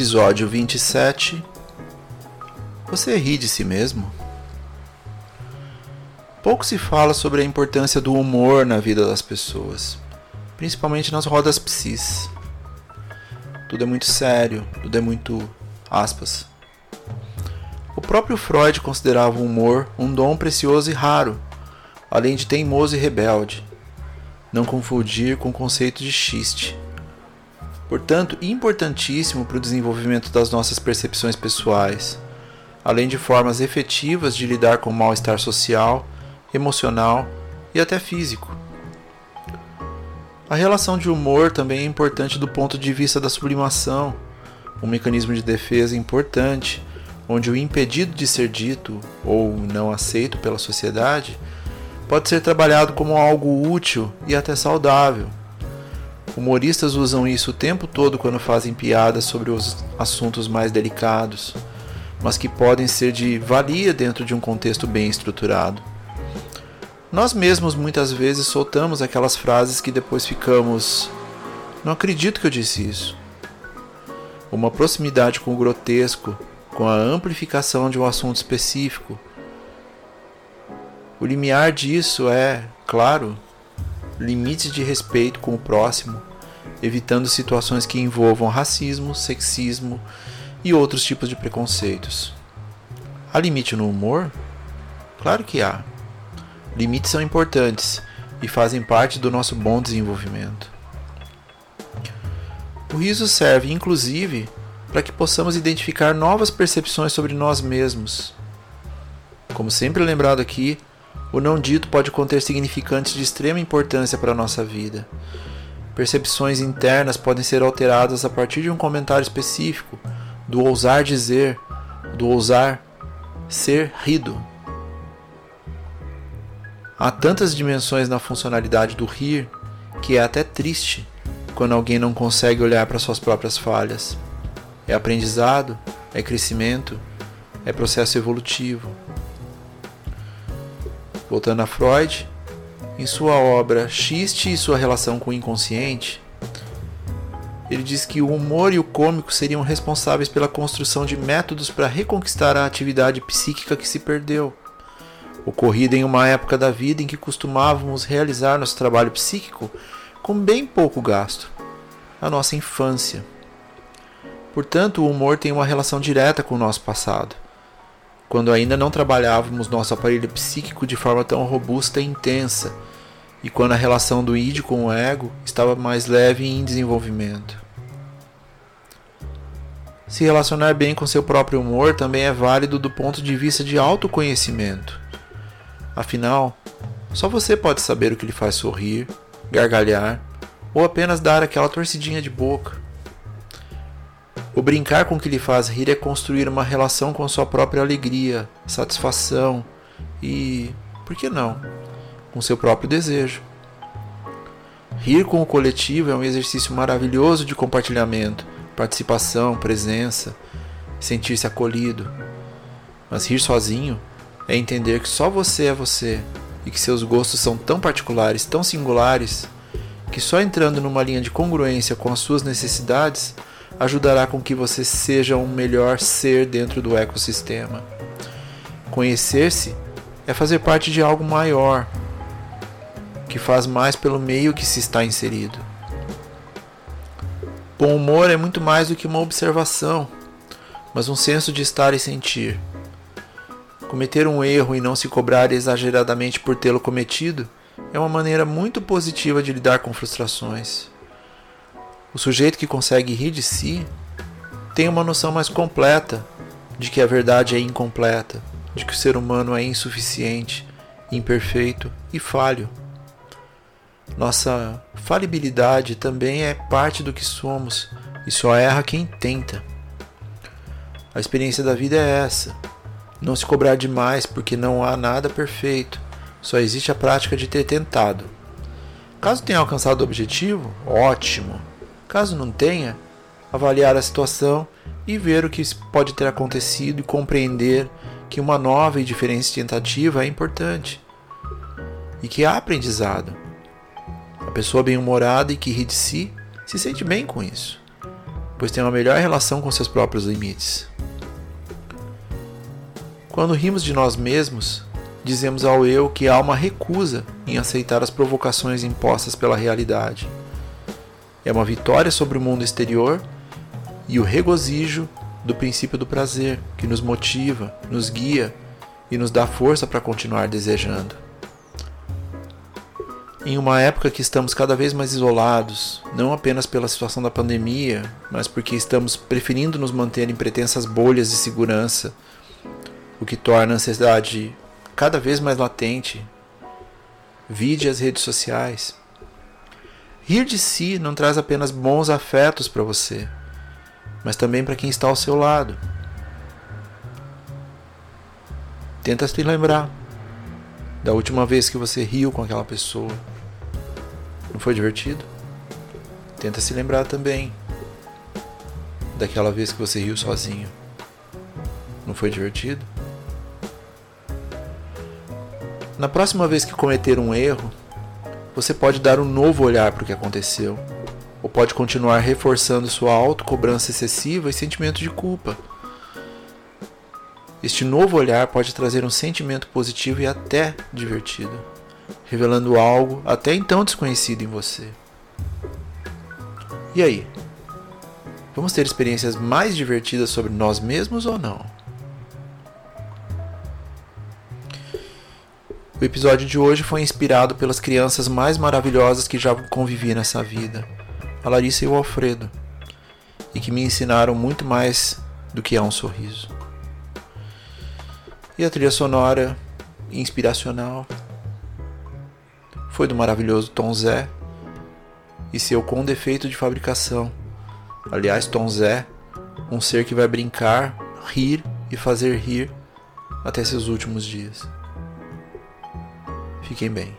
Episódio 27 Você ri de si mesmo? Pouco se fala sobre a importância do humor na vida das pessoas, principalmente nas rodas psis. Tudo é muito sério, tudo é muito aspas. O próprio Freud considerava o humor um dom precioso e raro, além de teimoso e rebelde. Não confundir com o conceito de xiste. Portanto, importantíssimo para o desenvolvimento das nossas percepções pessoais, além de formas efetivas de lidar com o mal-estar social emocional e até físico. A relação de humor também é importante do ponto de vista da sublimação, um mecanismo de defesa importante, onde o impedido de ser dito ou não aceito pela sociedade pode ser trabalhado como algo útil e até saudável. Humoristas usam isso o tempo todo quando fazem piadas sobre os assuntos mais delicados, mas que podem ser de valia dentro de um contexto bem estruturado. Nós mesmos muitas vezes soltamos aquelas frases que depois ficamos. Não acredito que eu disse isso. Uma proximidade com o grotesco, com a amplificação de um assunto específico. O limiar disso é, claro, limites de respeito com o próximo, evitando situações que envolvam racismo, sexismo e outros tipos de preconceitos. Há limite no humor? Claro que há. Limites são importantes e fazem parte do nosso bom desenvolvimento. O riso serve, inclusive, para que possamos identificar novas percepções sobre nós mesmos. Como sempre lembrado aqui, o não dito pode conter significantes de extrema importância para a nossa vida. Percepções internas podem ser alteradas a partir de um comentário específico, do ousar dizer, do ousar ser rido. Há tantas dimensões na funcionalidade do rir que é até triste quando alguém não consegue olhar para suas próprias falhas. É aprendizado, é crescimento, é processo evolutivo. Voltando a Freud, em sua obra Xiste e sua relação com o inconsciente, ele diz que o humor e o cômico seriam responsáveis pela construção de métodos para reconquistar a atividade psíquica que se perdeu ocorrida em uma época da vida em que costumávamos realizar nosso trabalho psíquico com bem pouco gasto, a nossa infância. Portanto, o humor tem uma relação direta com o nosso passado, quando ainda não trabalhávamos nosso aparelho psíquico de forma tão robusta e intensa, e quando a relação do id com o ego estava mais leve e em desenvolvimento. Se relacionar bem com seu próprio humor também é válido do ponto de vista de autoconhecimento. Afinal, só você pode saber o que lhe faz sorrir, gargalhar ou apenas dar aquela torcidinha de boca. O brincar com o que lhe faz rir é construir uma relação com sua própria alegria, satisfação e, por que não, com seu próprio desejo. Rir com o coletivo é um exercício maravilhoso de compartilhamento, participação, presença, sentir-se acolhido. Mas rir sozinho é entender que só você é você e que seus gostos são tão particulares, tão singulares, que só entrando numa linha de congruência com as suas necessidades ajudará com que você seja um melhor ser dentro do ecossistema. Conhecer-se é fazer parte de algo maior, que faz mais pelo meio que se está inserido. Bom humor é muito mais do que uma observação, mas um senso de estar e sentir. Cometer um erro e não se cobrar exageradamente por tê-lo cometido é uma maneira muito positiva de lidar com frustrações. O sujeito que consegue rir de si tem uma noção mais completa de que a verdade é incompleta, de que o ser humano é insuficiente, imperfeito e falho. Nossa falibilidade também é parte do que somos e só erra quem tenta. A experiência da vida é essa. Não se cobrar demais porque não há nada perfeito, só existe a prática de ter tentado. Caso tenha alcançado o objetivo, ótimo. Caso não tenha, avaliar a situação e ver o que pode ter acontecido e compreender que uma nova e diferente tentativa é importante e que há aprendizado. A pessoa bem-humorada e que ri de si se sente bem com isso, pois tem uma melhor relação com seus próprios limites. Quando rimos de nós mesmos, dizemos ao eu que há uma recusa em aceitar as provocações impostas pela realidade. É uma vitória sobre o mundo exterior e o regozijo do princípio do prazer, que nos motiva, nos guia e nos dá força para continuar desejando. Em uma época que estamos cada vez mais isolados, não apenas pela situação da pandemia, mas porque estamos preferindo nos manter em pretensas bolhas de segurança, o que torna a ansiedade cada vez mais latente. Vide as redes sociais. Rir de si não traz apenas bons afetos para você, mas também para quem está ao seu lado. Tenta se lembrar da última vez que você riu com aquela pessoa. Não foi divertido? Tenta se lembrar também daquela vez que você riu sozinho. Não foi divertido? Na próxima vez que cometer um erro, você pode dar um novo olhar para o que aconteceu, ou pode continuar reforçando sua autocobrança excessiva e sentimento de culpa. Este novo olhar pode trazer um sentimento positivo e até divertido revelando algo até então desconhecido em você. E aí? Vamos ter experiências mais divertidas sobre nós mesmos ou não? O episódio de hoje foi inspirado pelas crianças mais maravilhosas que já convivi nessa vida, a Larissa e o Alfredo, e que me ensinaram muito mais do que é um sorriso. E a trilha sonora inspiracional foi do maravilhoso Tom Zé e seu com defeito de fabricação. Aliás, Tom Zé, um ser que vai brincar, rir e fazer rir até seus últimos dias. Fiquem bem.